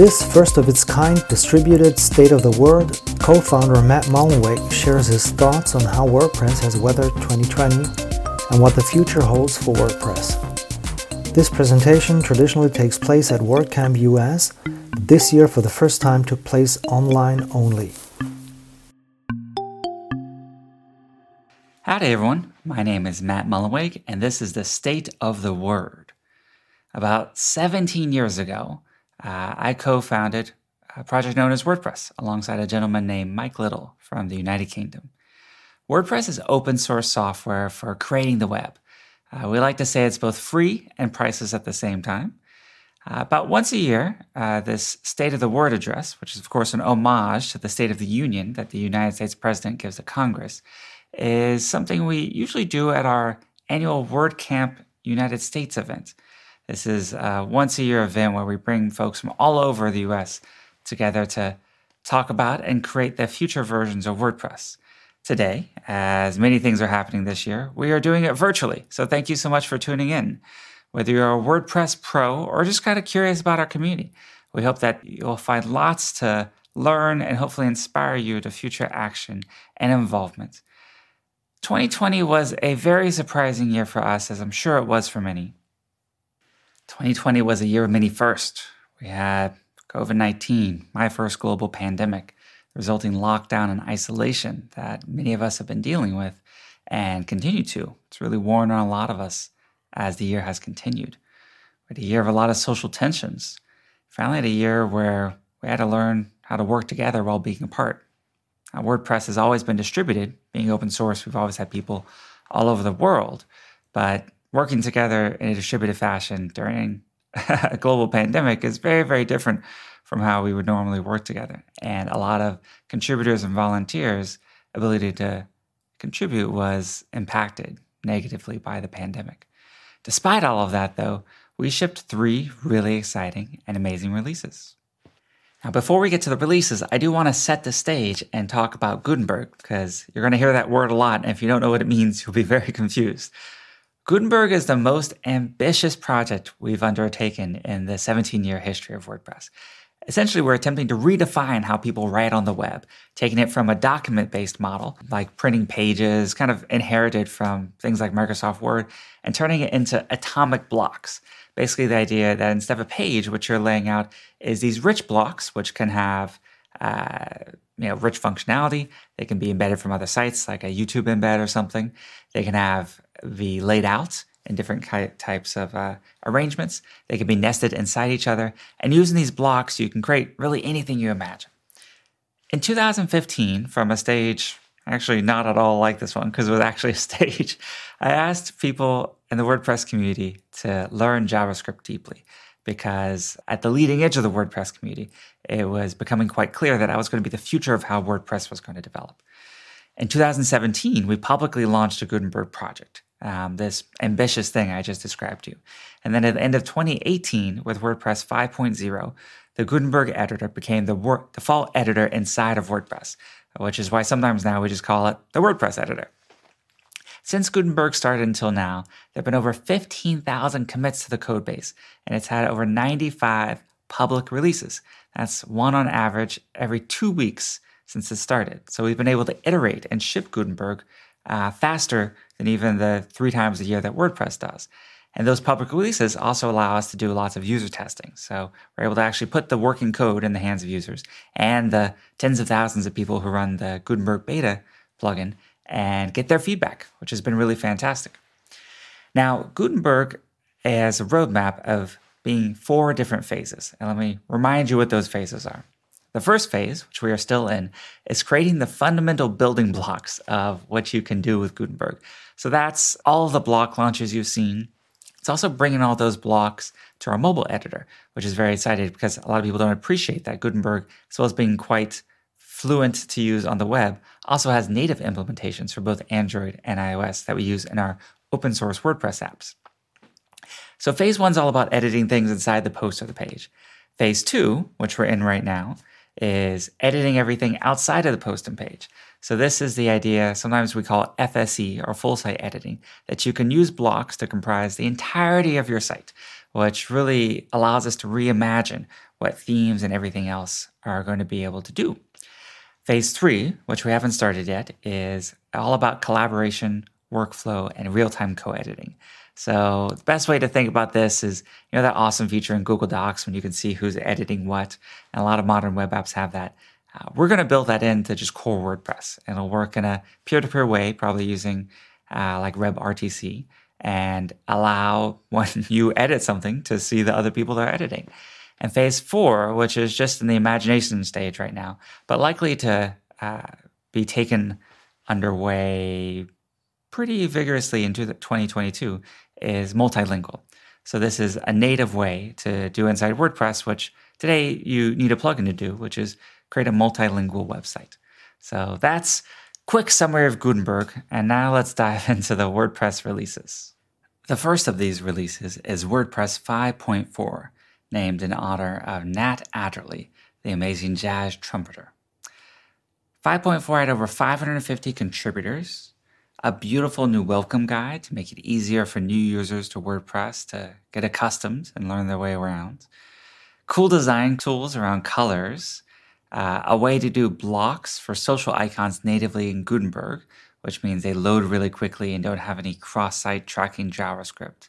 this first of its kind distributed state of the world, co founder Matt Mullenweg shares his thoughts on how WordPress has weathered 2020 and what the future holds for WordPress. This presentation traditionally takes place at WordCamp US, this year for the first time took place online only. Howdy, everyone. My name is Matt Mullenweg, and this is the State of the Word. About 17 years ago, uh, I co founded a project known as WordPress alongside a gentleman named Mike Little from the United Kingdom. WordPress is open source software for creating the web. Uh, we like to say it's both free and priceless at the same time. Uh, about once a year, uh, this State of the Word address, which is, of course, an homage to the State of the Union that the United States President gives to Congress, is something we usually do at our annual WordCamp United States event. This is a once a year event where we bring folks from all over the US together to talk about and create the future versions of WordPress. Today, as many things are happening this year, we are doing it virtually. So thank you so much for tuning in. Whether you're a WordPress pro or just kind of curious about our community, we hope that you'll find lots to learn, and hopefully inspire you to future action and involvement. 2020 was a very surprising year for us, as I'm sure it was for many. 2020 was a year of many firsts. We had COVID 19, my first global pandemic, resulting lockdown and isolation that many of us have been dealing with and continue to. It's really worn on a lot of us as the year has continued. We had a year of a lot of social tensions. Finally, had a year where we had to learn how to work together while being apart. Now, WordPress has always been distributed, being open source. We've always had people all over the world, but working together in a distributed fashion during a global pandemic is very, very different from how we would normally work together. And a lot of contributors and volunteers' ability to contribute was impacted negatively by the pandemic. Despite all of that, though, we shipped three really exciting and amazing releases. Now, before we get to the releases, I do want to set the stage and talk about Gutenberg because you're going to hear that word a lot. And if you don't know what it means, you'll be very confused. Gutenberg is the most ambitious project we've undertaken in the 17 year history of WordPress. Essentially, we're attempting to redefine how people write on the web, taking it from a document based model, like printing pages, kind of inherited from things like Microsoft Word, and turning it into atomic blocks. Basically, the idea that instead of a page, which you're laying out is these rich blocks, which can have uh, you know, rich functionality. They can be embedded from other sites, like a YouTube embed or something. They can have the laid out in different types of uh, arrangements. They can be nested inside each other. And using these blocks, you can create really anything you imagine. In 2015, from a stage, actually not at all like this one, because it was actually a stage, I asked people in the WordPress community to learn JavaScript deeply. Because at the leading edge of the WordPress community, it was becoming quite clear that I was going to be the future of how WordPress was going to develop. In 2017, we publicly launched a Gutenberg project um, this ambitious thing I just described to you. And then at the end of 2018, with WordPress 5.0, the Gutenberg editor became the wor- default editor inside of WordPress, which is why sometimes now we just call it the WordPress editor. Since Gutenberg started until now, there have been over 15,000 commits to the codebase, and it's had over 95 public releases. That's one on average every two weeks since it started. So we've been able to iterate and ship Gutenberg uh, faster than even the three times a year that WordPress does. And those public releases also allow us to do lots of user testing. So we're able to actually put the working code in the hands of users and the tens of thousands of people who run the Gutenberg beta plugin and get their feedback, which has been really fantastic. Now, Gutenberg has a roadmap of being four different phases. And let me remind you what those phases are. The first phase, which we are still in, is creating the fundamental building blocks of what you can do with Gutenberg. So that's all the block launches you've seen. It's also bringing all those blocks to our mobile editor, which is very exciting because a lot of people don't appreciate that Gutenberg, as well as being quite fluent to use on the web, also has native implementations for both Android and iOS that we use in our open source WordPress apps. So phase one's all about editing things inside the post or the page. Phase two, which we're in right now, is editing everything outside of the post and page. So this is the idea, sometimes we call FSE or full site editing, that you can use blocks to comprise the entirety of your site, which really allows us to reimagine what themes and everything else are going to be able to do. Phase three, which we haven't started yet, is all about collaboration, workflow, and real-time co-editing. So the best way to think about this is, you know, that awesome feature in Google Docs when you can see who's editing what, and a lot of modern web apps have that. Uh, we're going to build that into just core WordPress, and it'll work in a peer-to-peer way, probably using uh, like WebRTC, and allow when you edit something to see the other people that are editing. And phase four, which is just in the imagination stage right now, but likely to uh, be taken underway pretty vigorously into 2022, is multilingual. So this is a native way to do inside WordPress, which today you need a plugin to do, which is create a multilingual website. So that's quick summary of Gutenberg. And now let's dive into the WordPress releases. The first of these releases is WordPress 5.4, named in honor of Nat Adderley, the amazing jazz trumpeter. 5.4 had over 550 contributors, a beautiful new welcome guide to make it easier for new users to WordPress to get accustomed and learn their way around, cool design tools around colors, uh, a way to do blocks for social icons natively in Gutenberg, which means they load really quickly and don't have any cross site tracking JavaScript.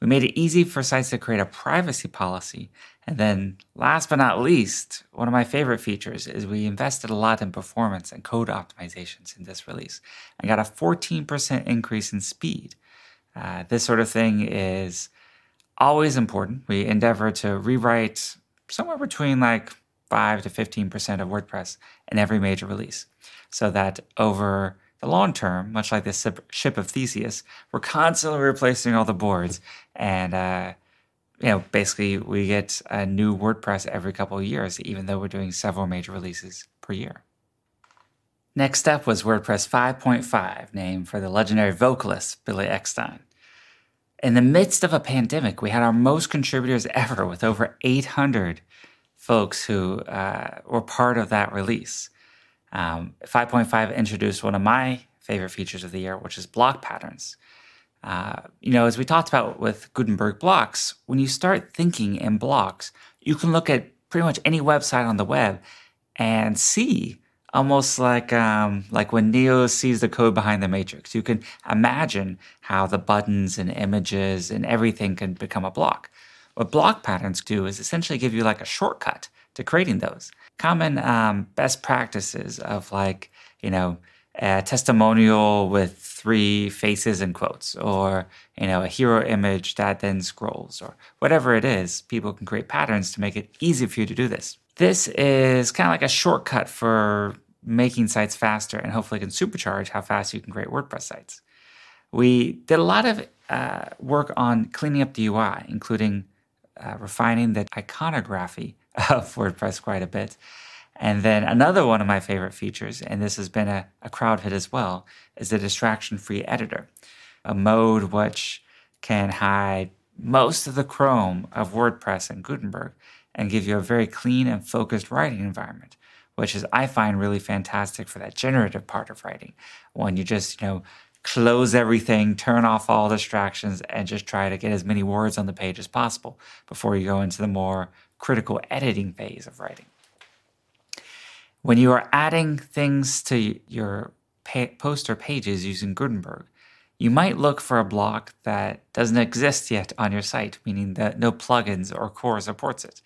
We made it easy for sites to create a privacy policy. And then, last but not least, one of my favorite features is we invested a lot in performance and code optimizations in this release and got a 14% increase in speed. Uh, this sort of thing is always important. We endeavor to rewrite somewhere between like 5 to 15% of WordPress in every major release so that over the long term, much like this ship of Theseus, we're constantly replacing all the boards. And, uh, you know, basically we get a new WordPress every couple of years, even though we're doing several major releases per year. Next up was WordPress 5.5, named for the legendary vocalist Billy Eckstine. In the midst of a pandemic, we had our most contributors ever with over 800 folks who uh, were part of that release. Um, 5.5 introduced one of my favorite features of the year, which is block patterns. Uh, you know, as we talked about with Gutenberg blocks, when you start thinking in blocks, you can look at pretty much any website on the web and see almost like um, like when Neo sees the code behind the matrix. You can imagine how the buttons and images and everything can become a block. What block patterns do is essentially give you like a shortcut to creating those. Common um, best practices of like, you know, a testimonial with three faces and quotes, or you know, a hero image that then scrolls, or whatever it is, people can create patterns to make it easy for you to do this. This is kind of like a shortcut for making sites faster and hopefully can supercharge how fast you can create WordPress sites. We did a lot of uh, work on cleaning up the UI, including uh, refining the iconography of WordPress quite a bit. And then another one of my favorite features, and this has been a, a crowd hit as well, is the distraction free editor, a mode which can hide most of the Chrome of WordPress and Gutenberg and give you a very clean and focused writing environment, which is, I find, really fantastic for that generative part of writing. When you just, you know, close everything, turn off all distractions, and just try to get as many words on the page as possible before you go into the more critical editing phase of writing. When you are adding things to your poster pages using Gutenberg, you might look for a block that doesn't exist yet on your site, meaning that no plugins or core supports it.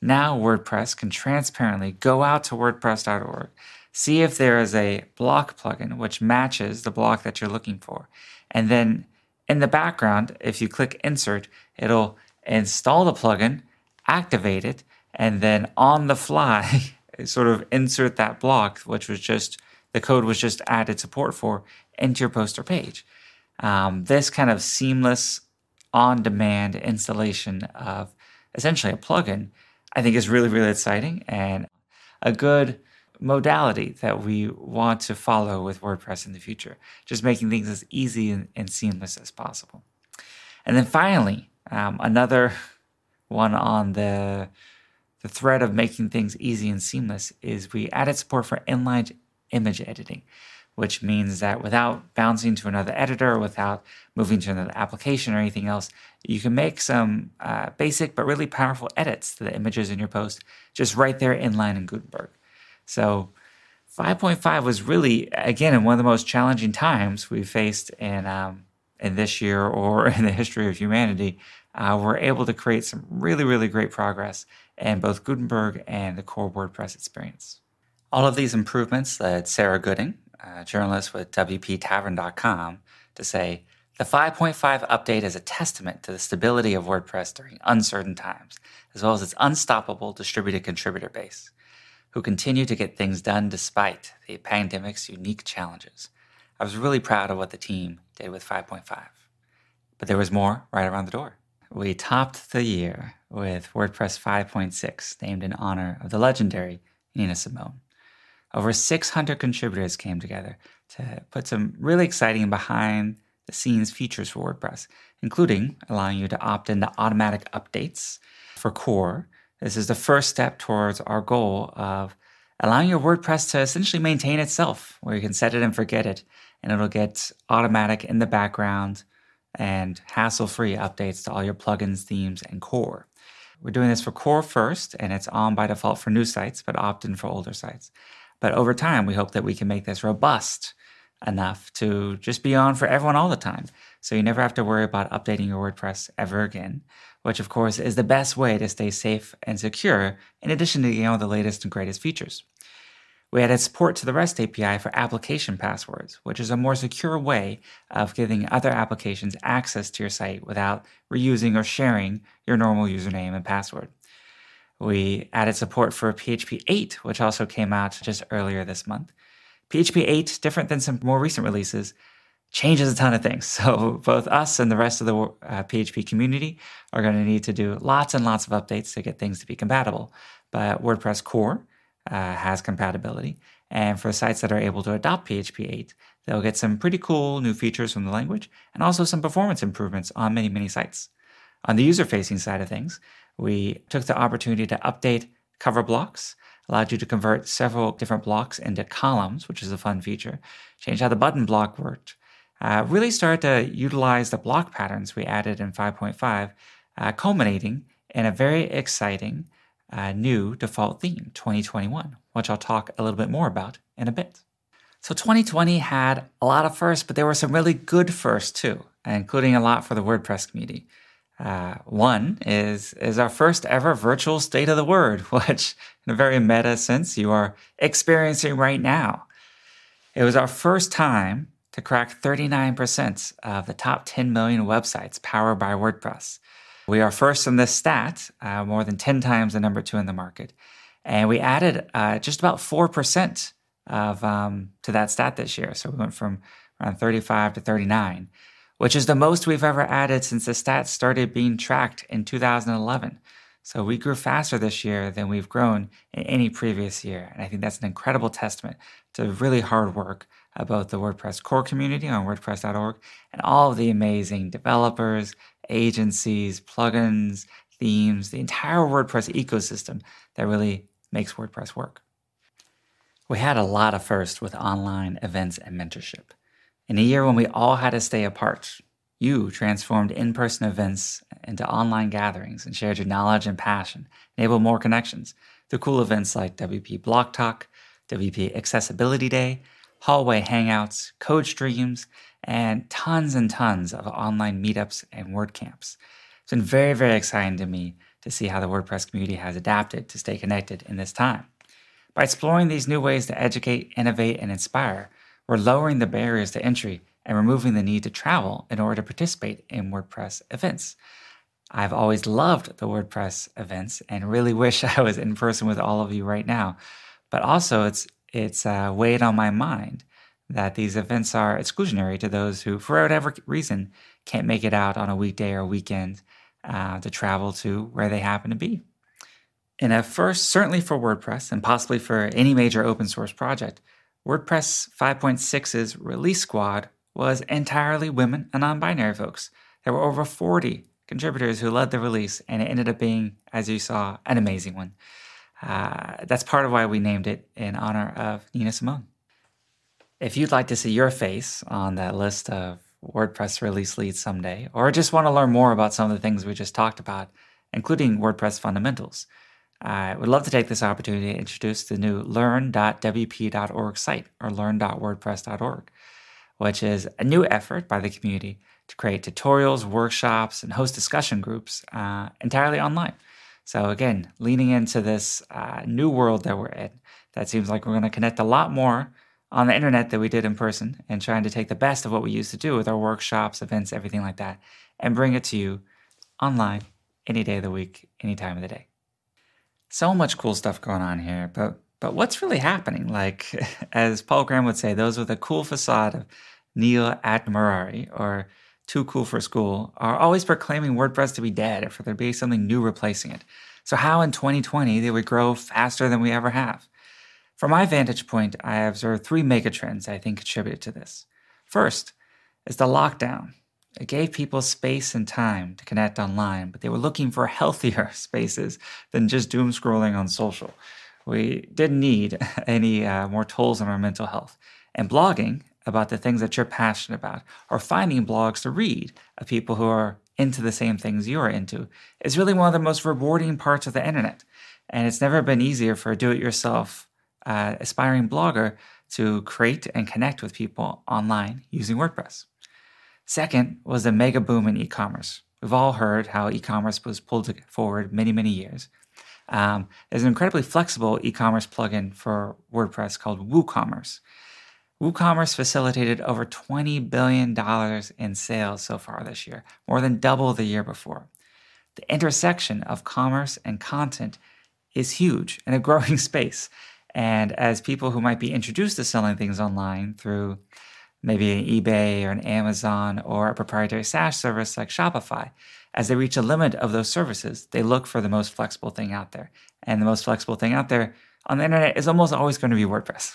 Now, WordPress can transparently go out to WordPress.org see if there is a block plugin which matches the block that you're looking for. And then in the background, if you click insert, it'll install the plugin, activate it, and then on the fly, sort of insert that block, which was just the code was just added support for into your poster page. Um, this kind of seamless on demand installation of essentially a plugin, I think is really, really exciting and a good modality that we want to follow with WordPress in the future, just making things as easy and, and seamless as possible. And then finally, um, another one on the the thread of making things easy and seamless is we added support for inline image editing, which means that without bouncing to another editor, without moving to another application or anything else, you can make some uh, basic but really powerful edits to the images in your post just right there inline in Gutenberg. So 5.5 was really, again, in one of the most challenging times we faced in, um, in this year or in the history of humanity. Uh, we're able to create some really, really great progress in both Gutenberg and the core WordPress experience. All of these improvements led Sarah Gooding, a journalist with WPTavern.com, to say, the 5.5 update is a testament to the stability of WordPress during uncertain times, as well as its unstoppable distributed contributor base who continue to get things done despite the pandemic's unique challenges. I was really proud of what the team did with 5.5. But there was more right around the door. We topped the year with WordPress 5.6, named in honor of the legendary Nina Simone. Over 600 contributors came together to put some really exciting behind the scenes features for WordPress, including allowing you to opt into automatic updates for core this is the first step towards our goal of allowing your WordPress to essentially maintain itself, where you can set it and forget it, and it'll get automatic in the background and hassle free updates to all your plugins, themes, and core. We're doing this for core first, and it's on by default for new sites, but opt in for older sites. But over time, we hope that we can make this robust enough to just be on for everyone all the time. So you never have to worry about updating your WordPress ever again, which of course is the best way to stay safe and secure, in addition to you know the latest and greatest features. We added support to the REST API for application passwords, which is a more secure way of giving other applications access to your site without reusing or sharing your normal username and password. We added support for PHP 8, which also came out just earlier this month. PHP 8, different than some more recent releases, changes a ton of things. So both us and the rest of the uh, PHP community are going to need to do lots and lots of updates to get things to be compatible. But WordPress core uh, has compatibility. And for sites that are able to adopt PHP 8, they'll get some pretty cool new features from the language and also some performance improvements on many, many sites. On the user facing side of things, we took the opportunity to update cover blocks, allowed you to convert several different blocks into columns, which is a fun feature, change how the button block worked, uh, really started to utilize the block patterns we added in 5.5, uh, culminating in a very exciting uh, new default theme, 2021, which I'll talk a little bit more about in a bit. So 2020 had a lot of firsts, but there were some really good firsts too, including a lot for the WordPress community. Uh, one is is our first ever virtual state of the word, which, in a very meta sense, you are experiencing right now. It was our first time to crack 39% of the top 10 million websites powered by WordPress. We are first in this stat, uh, more than 10 times the number two in the market. And we added uh, just about 4% of um, to that stat this year. So we went from around 35 to 39, which is the most we've ever added since the stats started being tracked in 2011. So we grew faster this year than we've grown in any previous year. And I think that's an incredible testament to really hard work about the WordPress core community on WordPress.org and all of the amazing developers, agencies, plugins, themes, the entire WordPress ecosystem that really makes WordPress work. We had a lot of firsts with online events and mentorship. In a year when we all had to stay apart, you transformed in person events into online gatherings and shared your knowledge and passion, enabled more connections through cool events like WP Block Talk, WP Accessibility Day, hallway hangouts, code streams, and tons and tons of online meetups and WordCamps. It's been very, very exciting to me to see how the WordPress community has adapted to stay connected in this time. By exploring these new ways to educate, innovate, and inspire, we're lowering the barriers to entry and removing the need to travel in order to participate in WordPress events. I've always loved the WordPress events and really wish I was in person with all of you right now. But also, it's it's uh, weighed on my mind that these events are exclusionary to those who, for whatever reason, can't make it out on a weekday or weekend uh, to travel to where they happen to be. And at first, certainly for WordPress and possibly for any major open source project, WordPress 5.6's release squad was entirely women and non binary folks. There were over 40 contributors who led the release, and it ended up being, as you saw, an amazing one. Uh, that's part of why we named it in honor of Nina Simone. If you'd like to see your face on that list of WordPress release leads someday, or just want to learn more about some of the things we just talked about, including WordPress fundamentals, I would love to take this opportunity to introduce the new learn.wp.org site or learn.wordpress.org, which is a new effort by the community to create tutorials, workshops, and host discussion groups uh, entirely online. So, again, leaning into this uh, new world that we're in, that seems like we're going to connect a lot more on the internet than we did in person and trying to take the best of what we used to do with our workshops, events, everything like that, and bring it to you online any day of the week, any time of the day. So much cool stuff going on here, but but what's really happening? Like, as Paul Graham would say, those with a cool facade of nil admirari or too cool for school, are always proclaiming WordPress to be dead or for there to be something new replacing it. So, how in 2020 did we grow faster than we ever have? From my vantage point, I observed three megatrends I think contributed to this. First is the lockdown. It gave people space and time to connect online, but they were looking for healthier spaces than just doom scrolling on social. We didn't need any uh, more tools on our mental health. And blogging about the things that you're passionate about, or finding blogs to read of people who are into the same things you're into is really one of the most rewarding parts of the internet. And it's never been easier for a do it yourself uh, aspiring blogger to create and connect with people online using WordPress. Second was the mega boom in e commerce. We've all heard how e commerce was pulled forward many, many years. Um, there's an incredibly flexible e commerce plugin for WordPress called WooCommerce. WooCommerce facilitated over $20 billion in sales so far this year, more than double the year before. The intersection of commerce and content is huge and a growing space. And as people who might be introduced to selling things online through maybe an eBay or an Amazon or a proprietary SaaS service like Shopify, as they reach a limit of those services, they look for the most flexible thing out there. And the most flexible thing out there on the internet is almost always going to be WordPress.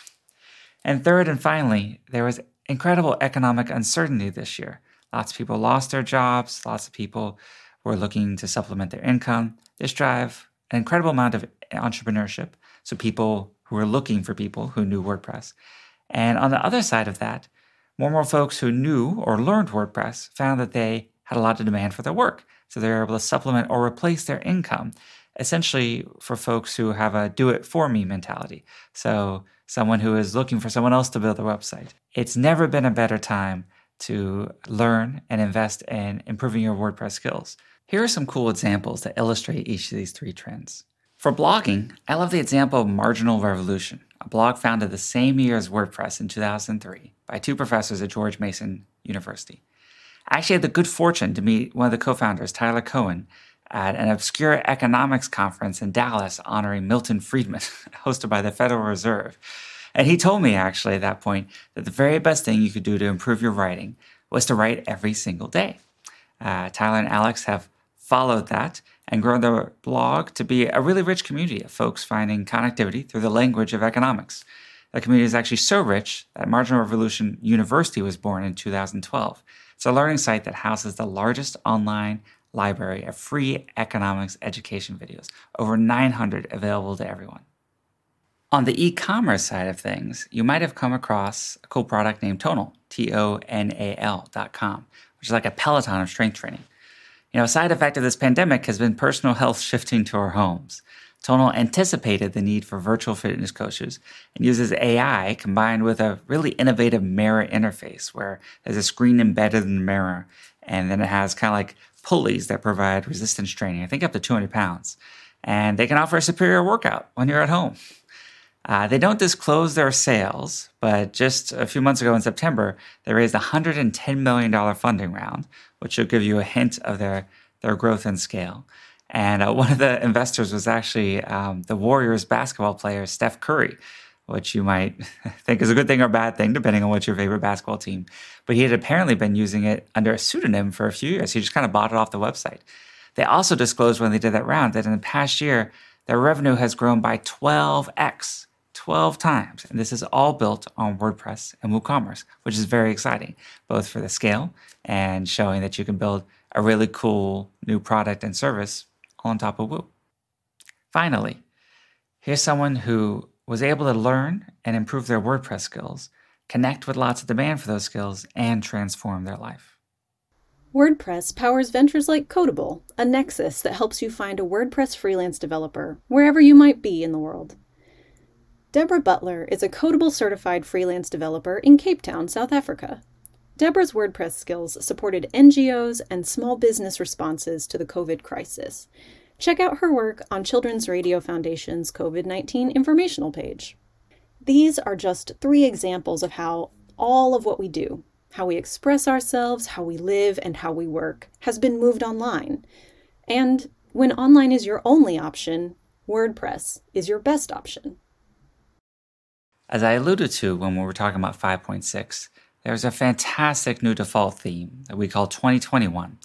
And third and finally, there was incredible economic uncertainty this year. Lots of people lost their jobs, lots of people were looking to supplement their income. This drive an incredible amount of entrepreneurship. So people who were looking for people who knew WordPress. And on the other side of that, more and more folks who knew or learned WordPress found that they had a lot of demand for their work. So they were able to supplement or replace their income, essentially for folks who have a do it for me mentality. So someone who is looking for someone else to build their website. It's never been a better time to learn and invest in improving your WordPress skills. Here are some cool examples that illustrate each of these three trends. For blogging, I love the example of Marginal Revolution, a blog founded the same year as WordPress in 2003 by two professors at George Mason University. I actually had the good fortune to meet one of the co founders, Tyler Cowen, at an obscure economics conference in Dallas honoring Milton Friedman, hosted by the Federal Reserve. And he told me actually at that point that the very best thing you could do to improve your writing was to write every single day. Uh, Tyler and Alex have followed that and grown their blog to be a really rich community of folks finding connectivity through the language of economics. The community is actually so rich that Marginal Revolution University was born in 2012. It's a learning site that houses the largest online library of free economics education videos, over 900 available to everyone. On the e commerce side of things, you might have come across a cool product named Tonal, T O N A L.com, which is like a Peloton of strength training. You know, a side effect of this pandemic has been personal health shifting to our homes. Tonal anticipated the need for virtual fitness coaches and uses AI combined with a really innovative mirror interface where there's a screen embedded in the mirror and then it has kind of like pulleys that provide resistance training, I think up to 200 pounds. And they can offer a superior workout when you're at home. Uh, they don't disclose their sales, but just a few months ago in September, they raised a $110 million funding round, which should give you a hint of their, their growth and scale. And uh, one of the investors was actually um, the Warriors basketball player, Steph Curry, which you might think is a good thing or bad thing, depending on what's your favorite basketball team. But he had apparently been using it under a pseudonym for a few years. He just kind of bought it off the website. They also disclosed when they did that round that in the past year, their revenue has grown by 12x, 12 times. And this is all built on WordPress and WooCommerce, which is very exciting, both for the scale and showing that you can build a really cool new product and service on top of Woo. Finally, here's someone who was able to learn and improve their WordPress skills, connect with lots of demand for those skills, and transform their life. WordPress powers ventures like Codeable, a nexus that helps you find a WordPress freelance developer wherever you might be in the world. Deborah Butler is a Codeable certified freelance developer in Cape Town, South Africa. Deborah's WordPress skills supported NGOs and small business responses to the COVID crisis, Check out her work on Children's Radio Foundation's COVID 19 informational page. These are just three examples of how all of what we do, how we express ourselves, how we live, and how we work, has been moved online. And when online is your only option, WordPress is your best option. As I alluded to when we were talking about 5.6, there's a fantastic new default theme that we call 2021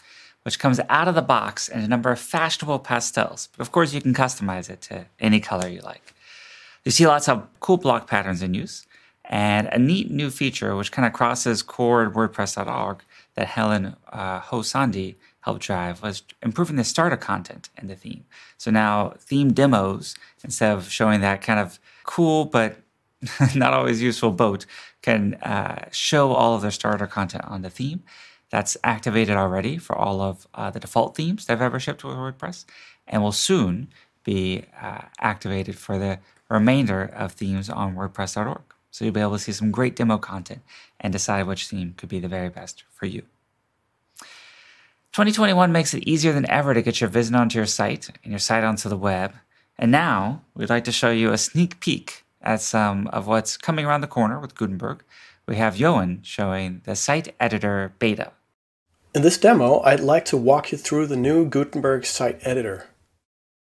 which comes out of the box in a number of fashionable pastels. But of course, you can customize it to any color you like. You see lots of cool block patterns in use, and a neat new feature which kind of crosses core WordPress.org that Helen uh, Hou-Sandí helped drive was improving the starter content in the theme. So now theme demos, instead of showing that kind of cool but not always useful boat, can uh, show all of their starter content on the theme that's activated already for all of uh, the default themes that have ever shipped with WordPress and will soon be uh, activated for the remainder of themes on WordPress.org. So you'll be able to see some great demo content and decide which theme could be the very best for you. 2021 makes it easier than ever to get your vision onto your site and your site onto the web. And now we'd like to show you a sneak peek at some of what's coming around the corner with Gutenberg. We have Johan showing the site editor beta. In this demo, I'd like to walk you through the new Gutenberg site editor.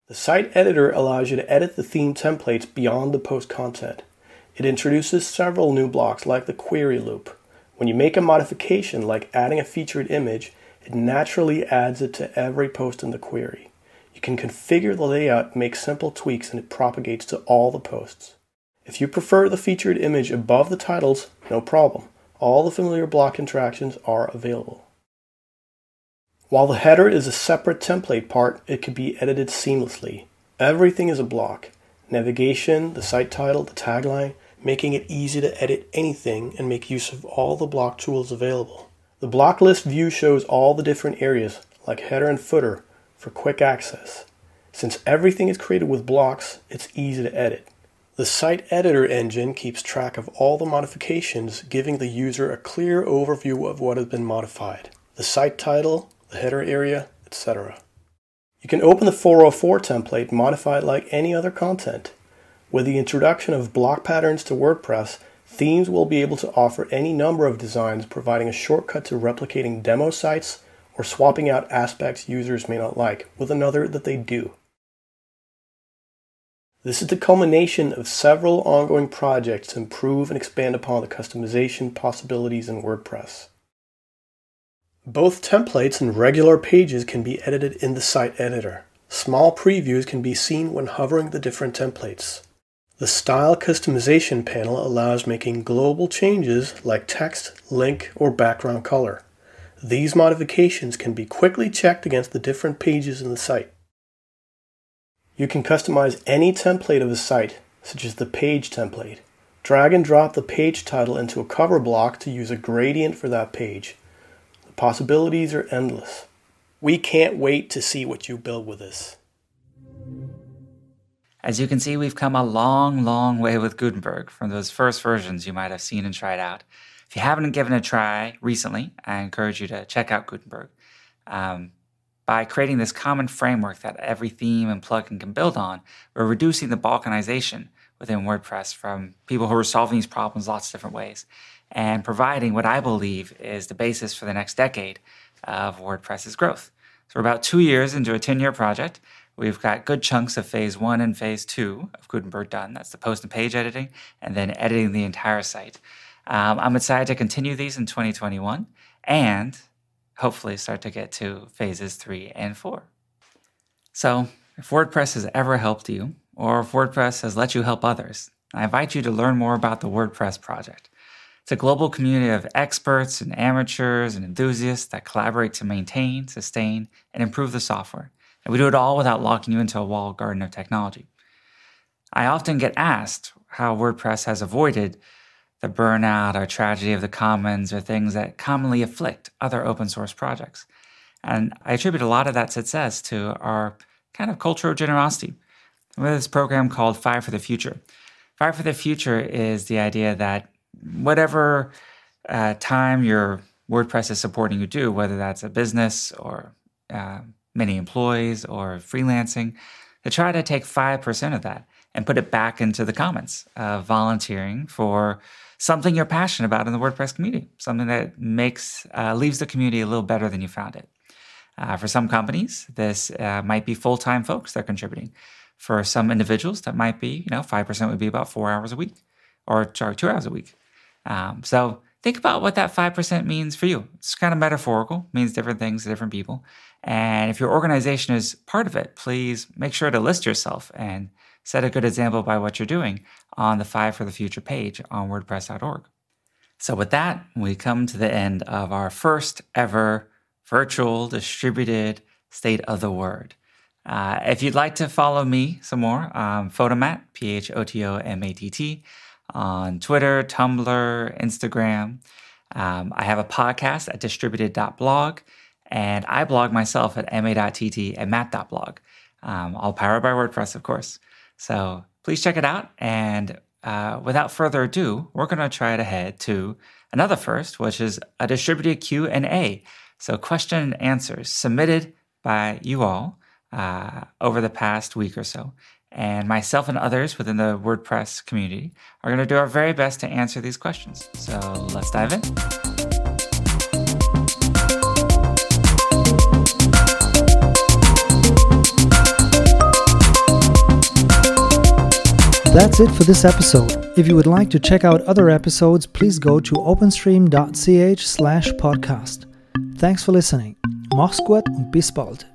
The site editor allows you to edit the theme templates beyond the post content. It introduces several new blocks like the query loop. When you make a modification like adding a featured image, it naturally adds it to every post in the query. You can configure the layout, make simple tweaks, and it propagates to all the posts. If you prefer the featured image above the titles, no problem. All the familiar block interactions are available. While the header is a separate template part, it can be edited seamlessly. Everything is a block. Navigation, the site title, the tagline, making it easy to edit anything and make use of all the block tools available. The block list view shows all the different areas, like header and footer, for quick access. Since everything is created with blocks, it's easy to edit. The site editor engine keeps track of all the modifications, giving the user a clear overview of what has been modified. The site title, the header area, etc. You can open the 404 template, and modify it like any other content. With the introduction of block patterns to WordPress, themes will be able to offer any number of designs, providing a shortcut to replicating demo sites or swapping out aspects users may not like with another that they do. This is the culmination of several ongoing projects to improve and expand upon the customization possibilities in WordPress. Both templates and regular pages can be edited in the site editor. Small previews can be seen when hovering the different templates. The Style Customization panel allows making global changes like text, link, or background color. These modifications can be quickly checked against the different pages in the site. You can customize any template of a site, such as the page template. Drag and drop the page title into a cover block to use a gradient for that page. Possibilities are endless. We can't wait to see what you build with us. As you can see, we've come a long, long way with Gutenberg from those first versions you might have seen and tried out. If you haven't given it a try recently, I encourage you to check out Gutenberg. Um, by creating this common framework that every theme and plugin can build on, we're reducing the balkanization within WordPress from people who are solving these problems lots of different ways and providing what I believe is the basis for the next decade of WordPress's growth. So we're about two years into a 10 year project. We've got good chunks of phase one and phase two of Gutenberg done. That's the post and page editing, and then editing the entire site. Um, I'm excited to continue these in 2021 and hopefully start to get to phases three and four. So, if WordPress has ever helped you, or if WordPress has let you help others, I invite you to learn more about the WordPress project. It's a global community of experts and amateurs and enthusiasts that collaborate to maintain, sustain, and improve the software. And we do it all without locking you into a walled garden of technology. I often get asked how WordPress has avoided the burnout or tragedy of the commons or things that commonly afflict other open source projects. And I attribute a lot of that success to our kind of culture of generosity. We have this program called Five for the Future. Five for the Future is the idea that whatever uh, time your WordPress is supporting you do, whether that's a business or uh, many employees or freelancing, to try to take 5% of that and put it back into the commons, uh, volunteering for something you're passionate about in the WordPress community, something that makes uh, leaves the community a little better than you found it. Uh, for some companies, this uh, might be full time folks that are contributing. For some individuals, that might be you know five percent would be about four hours a week, or sorry, two hours a week. Um, so think about what that 5% means for you. It's kind of metaphorical, means different things to different people. And if your organization is part of it, please make sure to list yourself and set a good example by what you're doing on the Five for the Future page on WordPress.org. So, with that, we come to the end of our first ever virtual distributed state of the word. Uh, if you'd like to follow me some more, um, Photomatt, P H O T O M A T T, on Twitter, Tumblr, Instagram. Um, I have a podcast at distributed.blog, and I blog myself at ma.tt and matt.blog, um, all powered by WordPress, of course. So please check it out. And uh, without further ado, we're going to try to head to another first, which is a distributed Q&A. So question and answers submitted by you all uh, over the past week or so. And myself and others within the WordPress community are going to do our very best to answer these questions. So let's dive in. That's it for this episode. If you would like to check out other episodes, please go to openstream.ch slash podcast. Thanks for listening. Mach's gut und bis bald.